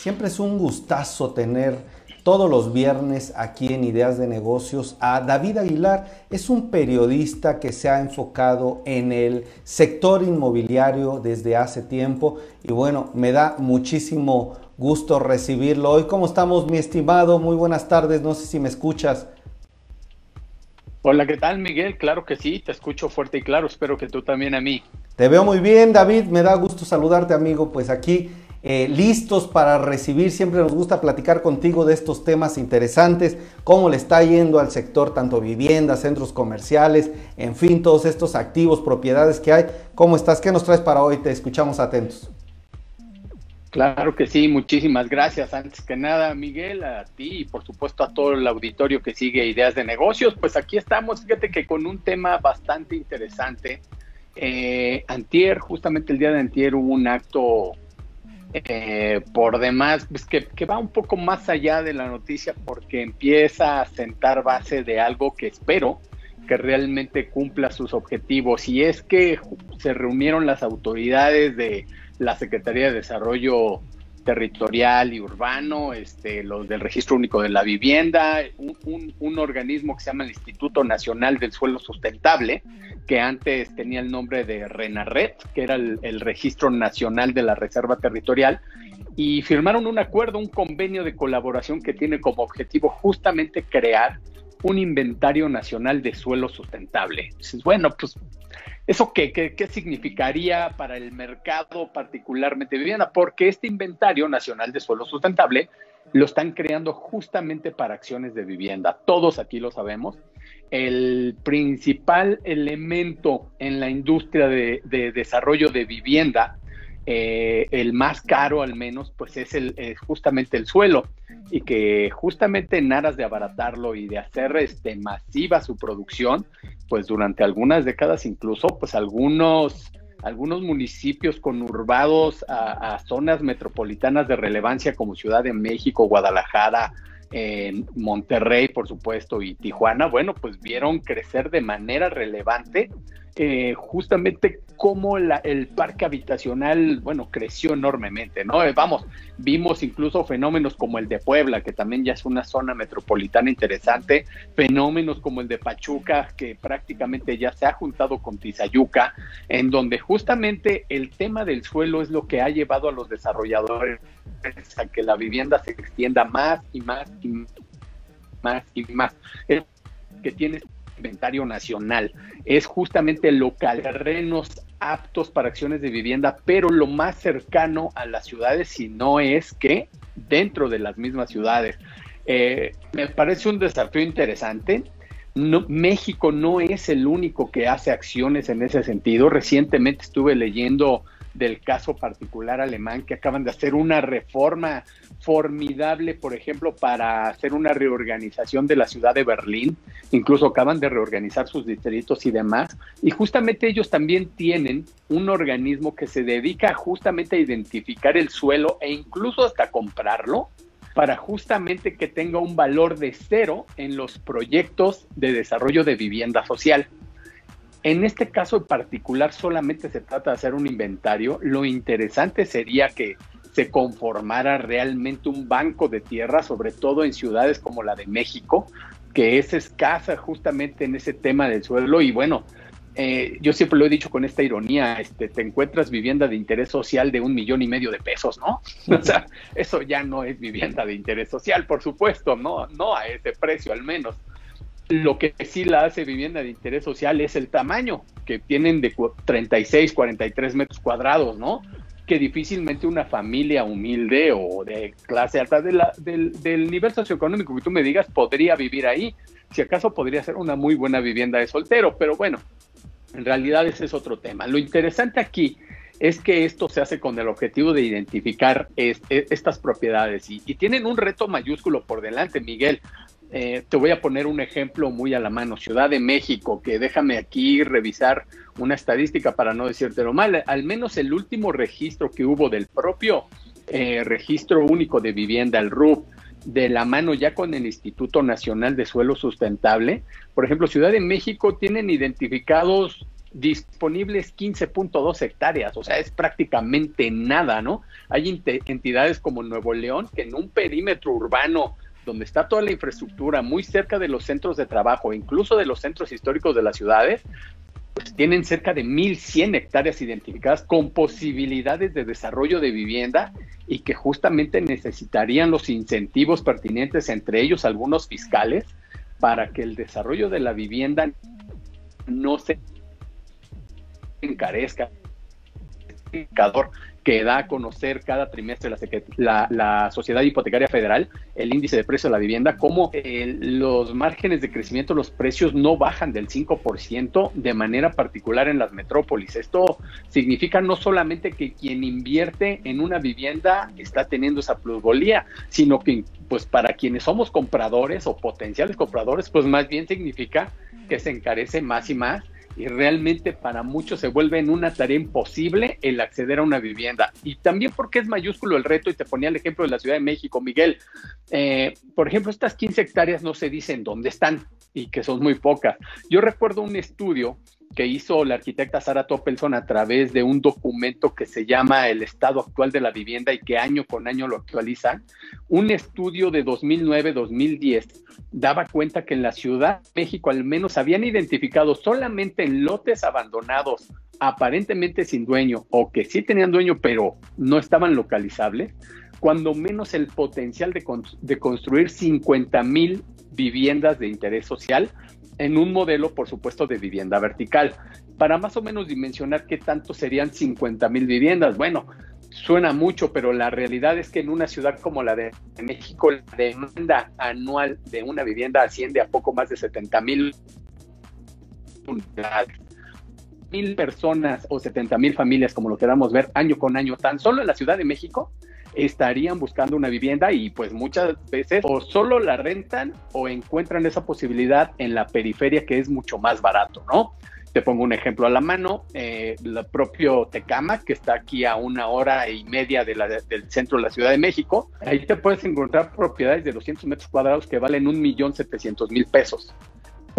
Siempre es un gustazo tener todos los viernes aquí en Ideas de Negocios a David Aguilar. Es un periodista que se ha enfocado en el sector inmobiliario desde hace tiempo y bueno, me da muchísimo gusto recibirlo hoy. ¿Cómo estamos, mi estimado? Muy buenas tardes, no sé si me escuchas. Hola, ¿qué tal, Miguel? Claro que sí, te escucho fuerte y claro, espero que tú también a mí. Te veo muy bien, David, me da gusto saludarte, amigo, pues aquí eh, listos para recibir, siempre nos gusta platicar contigo de estos temas interesantes, cómo le está yendo al sector, tanto viviendas, centros comerciales, en fin, todos estos activos, propiedades que hay. ¿Cómo estás? ¿Qué nos traes para hoy? Te escuchamos atentos. Claro que sí, muchísimas gracias. Antes que nada, Miguel, a ti y por supuesto a todo el auditorio que sigue Ideas de Negocios. Pues aquí estamos, fíjate que con un tema bastante interesante. Eh, antier, justamente el día de antier hubo un acto eh, por demás, pues que, que, va un poco más allá de la noticia porque empieza a sentar base de algo que espero que realmente cumpla sus objetivos. Y es que se reunieron las autoridades de la Secretaría de Desarrollo Territorial y Urbano, este, los del Registro Único de la Vivienda, un, organismo que se llama el Instituto Nacional del Suelo Sustentable, que antes tenía el nombre de RENARET, que era el, el Registro Nacional de la Reserva Territorial, y firmaron un acuerdo, un convenio de colaboración que tiene como objetivo justamente crear un inventario nacional de suelo sustentable. bueno, pues ¿Eso qué, qué, significaría para el mercado particularmente de vivienda? Porque este inventario nacional de suelo sustentable lo están creando justamente para acciones de vivienda. Todos aquí lo sabemos. El principal elemento en la industria de, desarrollo de vivienda, eh, el más caro al menos, pues es, el, es justamente el suelo. Y que justamente en aras de abaratarlo y de hacer este, masiva su producción, pues durante algunas décadas incluso, pues algunos, algunos municipios conurbados a zonas metropolitanas de relevancia como Ciudad de México, Guadalajara, en Monterrey, por supuesto, y Tijuana, bueno, pues vieron crecer de manera relevante eh, justamente cómo el parque habitacional, bueno, creció enormemente, ¿no? Eh, vamos, vimos incluso fenómenos como el de Puebla, que también ya es una zona metropolitana interesante, fenómenos como el de Pachuca, que prácticamente ya se ha juntado con Tizayuca, en donde justamente el tema del suelo es lo que ha llevado a los desarrolladores a que la vivienda se extienda más y más y más y más. Es que tiene inventario nacional. Es justamente local, terrenos aptos para acciones de vivienda, pero lo más cercano a las ciudades, si no es que dentro de las mismas ciudades. Eh, me parece un desafío interesante. No, México no es el único que hace acciones en ese sentido. Recientemente estuve leyendo del caso particular alemán, que acaban de hacer una reforma formidable, por ejemplo, para hacer una reorganización de la ciudad de Berlín, incluso acaban de reorganizar sus distritos y demás, y justamente ellos también tienen un organismo que se dedica justamente a identificar el suelo e incluso hasta comprarlo para justamente que tenga un valor de cero en los proyectos de desarrollo de vivienda social. En este caso particular solamente se trata de hacer un inventario. Lo interesante sería que se conformara realmente un banco de tierra, sobre todo en ciudades como la de México, que es escasa justamente en ese tema del suelo. Y bueno, eh, yo siempre lo he dicho con esta ironía, este, te encuentras vivienda de interés social de un millón y medio de pesos, ¿no? O sea, eso ya no es vivienda de interés social, por supuesto, no, no a ese precio al menos. Lo que sí la hace vivienda de interés social es el tamaño, que tienen de 36, 43 metros cuadrados, ¿no? Que difícilmente una familia humilde o de clase alta del, del nivel socioeconómico que tú me digas podría vivir ahí. Si acaso podría ser una muy buena vivienda de soltero, pero bueno, en realidad ese es otro tema. Lo interesante aquí es que esto se hace con el objetivo de identificar e, estas propiedades y, tienen un reto mayúsculo por delante, Miguel, eh, te voy a poner un ejemplo muy a la mano, Ciudad de México, que déjame aquí revisar una estadística para no decírtelo mal, al menos el último registro que hubo del propio eh, registro único de vivienda, el RUP, de la mano ya con el Instituto Nacional de Suelo Sustentable, por ejemplo, Ciudad de México tienen identificados disponibles 15.2 hectáreas, o sea, es prácticamente nada, ¿no? Hay entidades como Nuevo León que en un perímetro urbano donde está toda la infraestructura, muy cerca de los centros de trabajo, incluso de los centros históricos de las ciudades, pues tienen cerca de 1.100 hectáreas identificadas con posibilidades de desarrollo de vivienda y que justamente necesitarían los incentivos pertinentes, entre ellos algunos fiscales, para que el desarrollo de la vivienda no se encarezca que da a conocer cada trimestre la, la, Sociedad Hipotecaria Federal, el índice de precio de la vivienda, cómo eh, los márgenes de crecimiento, los precios no bajan del 5% de manera particular en las metrópolis. Esto significa no solamente que quien invierte en una vivienda está teniendo esa plusvalía, sino que pues para quienes somos compradores o potenciales compradores, pues más bien significa que se encarece más y más y realmente para muchos se vuelve en una tarea imposible el acceder a una vivienda. Y también porque es mayúsculo el reto, y te ponía el ejemplo de la Ciudad de México, Miguel. Eh, por ejemplo, estas 15 hectáreas no se dicen dónde están y que son muy pocas. Yo recuerdo un estudio que hizo la arquitecta Sara Toppelson a través de un documento que se llama El estado actual de la vivienda y que año con año lo actualizan. Un estudio de 2009-2010 daba cuenta que en la Ciudad de México al menos habían identificado solamente en lotes abandonados aparentemente sin dueño o que sí tenían dueño pero no estaban localizables, cuando menos el potencial de, de construir 50 mil viviendas de interés social en un modelo, por supuesto, de vivienda vertical. Para más o menos dimensionar qué tanto serían 50 mil viviendas. Bueno, suena mucho, pero la realidad es que en una ciudad como la de México, la demanda anual de una vivienda asciende a poco más de 70 mil mil personas o 70 mil familias, como lo queramos ver, año con año, tan solo en la Ciudad de México, estarían buscando una vivienda y pues muchas veces o solo la rentan o encuentran esa posibilidad en la periferia que es mucho más barato, ¿no? Te pongo un ejemplo a la mano, eh, el propio Tecama, que está aquí a una hora y media del centro de la Ciudad de México, ahí te puedes encontrar propiedades de 200 metros cuadrados que valen un millón setecientos mil pesos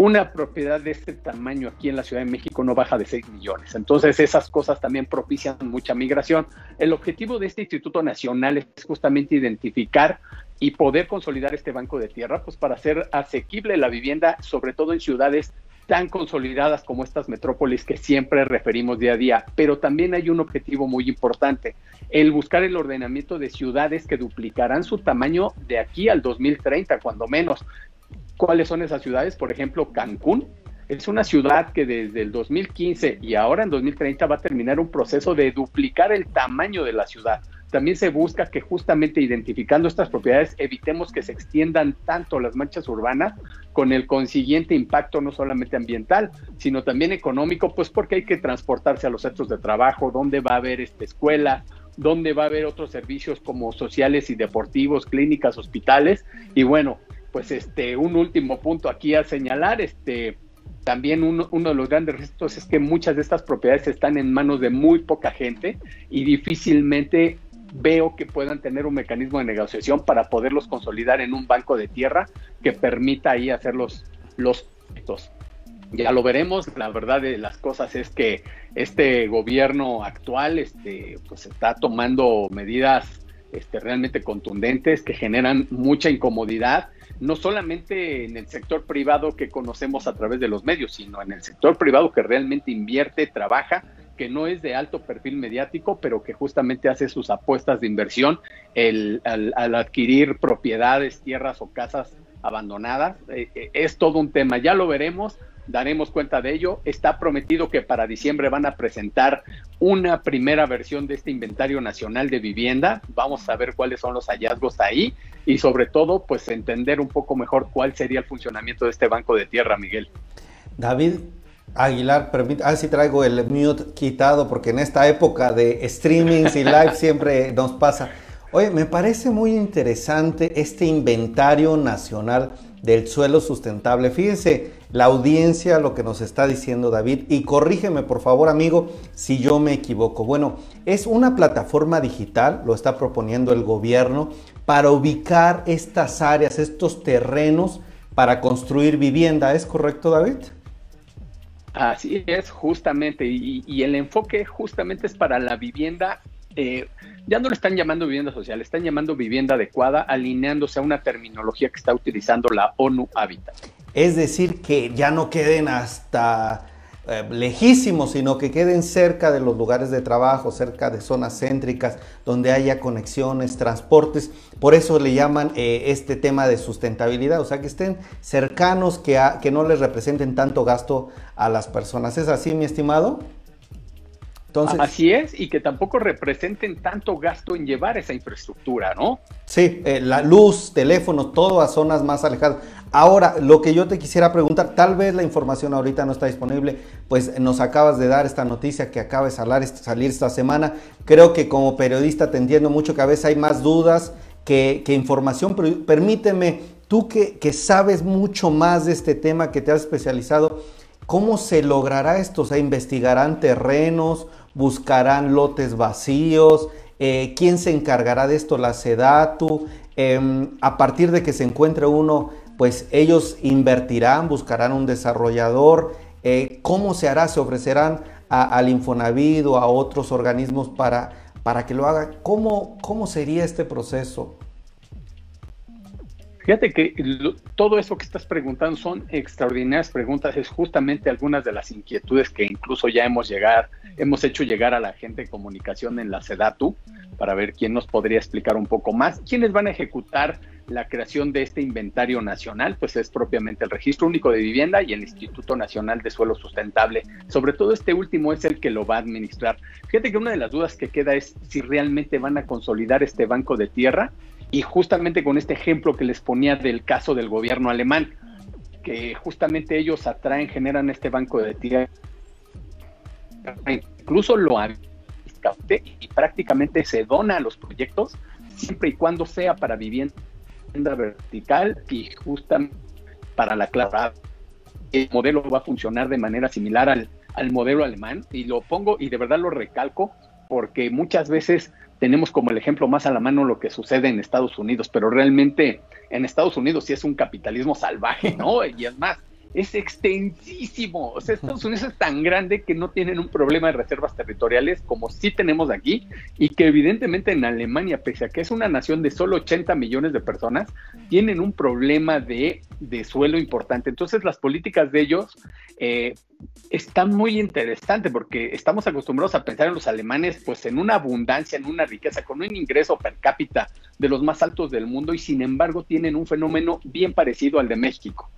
una propiedad de este tamaño aquí en la Ciudad de México no baja de 6 millones. Entonces esas cosas también propician mucha migración. El objetivo de este Instituto Nacional es justamente identificar y poder consolidar este banco de tierra, pues para hacer asequible la vivienda, sobre todo en ciudades tan consolidadas como estas metrópolis que siempre referimos día a día. Pero también hay un objetivo muy importante, el buscar el ordenamiento de ciudades que duplicarán su tamaño de aquí al 2030, cuando menos. ¿Cuáles son esas ciudades? Por ejemplo, Cancún. Es una ciudad que desde el 2015 y ahora en 2030 va a terminar un proceso de duplicar el tamaño de la ciudad. También se busca que justamente identificando estas propiedades evitemos que se extiendan tanto las manchas urbanas con el consiguiente impacto no solamente ambiental, sino también económico, pues porque hay que transportarse a los centros de trabajo, donde va a haber esta escuela, donde va a haber otros servicios como sociales y deportivos, clínicas, hospitales. Y bueno, pues este, un último punto aquí a señalar, este, también uno, uno, de los grandes retos es que muchas de estas propiedades están en manos de muy poca gente y difícilmente veo que puedan tener un mecanismo de negociación para poderlos consolidar en un banco de tierra que permita ahí hacer los, los Ya lo veremos, la verdad de las cosas es que este gobierno actual este, pues está tomando medidas este, realmente contundentes que generan mucha incomodidad no solamente en el sector privado que conocemos a través de los medios, sino en el sector privado que realmente invierte, trabaja, que no es de alto perfil mediático, pero que justamente hace sus apuestas de inversión al, adquirir propiedades, tierras o casas abandonadas. Eh, eh, es todo un tema, ya lo veremos daremos cuenta de ello. Está prometido que para diciembre van a presentar una primera versión de este inventario nacional de vivienda. Vamos a ver cuáles son los hallazgos ahí y sobre todo pues entender un poco mejor cuál sería el funcionamiento de este banco de tierra, Miguel. David Aguilar, permite, ah, sí traigo el mute quitado porque en esta época de streamings y live siempre nos pasa. Oye, me parece muy interesante este inventario nacional del suelo sustentable. Fíjense, la audiencia, lo que nos está diciendo David, y corrígeme por favor amigo si yo me equivoco. Bueno, es una plataforma digital, lo está proponiendo el gobierno, para ubicar estas áreas, estos terrenos para construir vivienda. ¿Es correcto David? Así es, justamente, y, el enfoque justamente es para la vivienda, eh, ya no lo están llamando vivienda social, están llamando vivienda adecuada, alineándose a una terminología que está utilizando la ONU Habitat. Es decir, que ya no queden hasta eh, lejísimos, sino que queden cerca de los lugares de trabajo, cerca de zonas céntricas, donde haya conexiones, transportes. Por eso le llaman eh, este tema de sustentabilidad, o sea, que estén cercanos, que, que no les representen tanto gasto a las personas. ¿Es así, mi estimado? Así es, y que tampoco representen tanto gasto en llevar esa infraestructura, ¿no? Sí, eh, la luz, teléfono, todo a zonas más alejadas. Ahora, lo que yo te quisiera preguntar, tal vez la información ahorita no está disponible, pues nos acabas de dar esta noticia que acaba de salir, salir esta semana. Creo que como periodista te entiendo mucho que a veces hay más dudas que, información, pero permíteme, tú que, que sabes mucho más de este tema, que te has especializado, ¿cómo se logrará esto? O sea, ¿investigarán terrenos? Buscarán lotes vacíos, eh, quién se encargará de esto, la SEDATU, em, a partir de que se encuentre uno, pues ellos invertirán, buscarán un desarrollador, eh, cómo se hará, se ofrecerán al Infonavit o a otros organismos para, para que lo haga, ¿Cómo, cómo sería este proceso. Fíjate que todo eso que estás preguntando son extraordinarias preguntas, es justamente algunas de las inquietudes que incluso ya hemos llegado, hemos hecho llegar a la gente de comunicación en la SEDATU para ver quién nos podría explicar un poco más. ¿Quiénes van a ejecutar la creación de este inventario nacional? Pues es propiamente el Registro Único de Vivienda y el Instituto Nacional de Suelo Sustentable. Sobre todo este último es el que lo va a administrar. Fíjate que una de las dudas que queda es si realmente van a consolidar este banco de tierra y justamente con este ejemplo que les ponía del caso del gobierno alemán, que justamente ellos atraen, generan este banco de tierra, incluso lo y prácticamente se dona los proyectos, siempre y cuando sea para vivienda vertical y justamente para la clase. El modelo va a funcionar de manera similar al, al modelo alemán y lo pongo y de verdad lo recalco porque muchas veces tenemos como el ejemplo más a la mano lo que sucede en Estados Unidos, pero realmente en Estados Unidos sí es un capitalismo salvaje, ¿no? Y es más, es extensísimo. O sea, Estados Unidos es tan grande que no tienen un problema de reservas territoriales como sí tenemos aquí y que evidentemente en Alemania, pese a que es una nación de solo 80 millones de personas, tienen un problema de, de suelo importante. Entonces las políticas de ellos eh, está muy interesante porque estamos acostumbrados a pensar en los alemanes pues en una abundancia, en una riqueza, con un ingreso per cápita de los más altos del mundo y sin embargo tienen un fenómeno bien parecido al de México.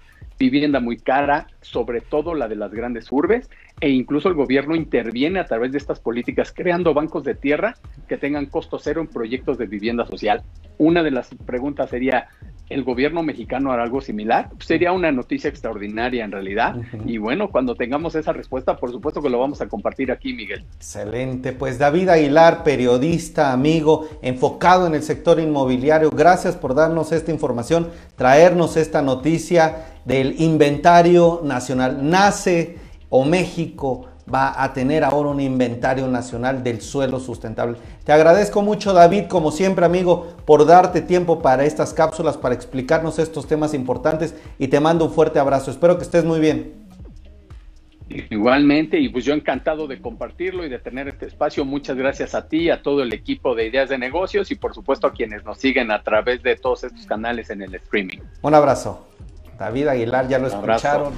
Vivienda muy cara, sobre todo la de las grandes urbes, e incluso el gobierno interviene a través de estas políticas creando bancos de tierra que tengan costo cero en proyectos de vivienda social. Una de las preguntas sería, el gobierno mexicano hará algo similar, sería una noticia extraordinaria en realidad. Y bueno, cuando tengamos esa respuesta, por supuesto que lo vamos a compartir aquí, Miguel. Excelente. Pues David Aguilar, periodista, amigo, enfocado en el sector inmobiliario, gracias por darnos esta información, traernos esta noticia del inventario nacional. Nace o México va a tener ahora un inventario nacional del suelo sustentable. Te agradezco mucho David, como siempre amigo, por darte tiempo para estas cápsulas, para explicarnos estos temas importantes y te mando un fuerte abrazo. Espero que estés muy bien. Igualmente, y pues yo encantado de compartirlo y de tener este espacio. Muchas gracias a ti, a todo el equipo de Ideas de Negocios y por supuesto a quienes nos siguen a través de todos estos canales en el streaming. Un abrazo. David Aguilar, ya lo escucharon.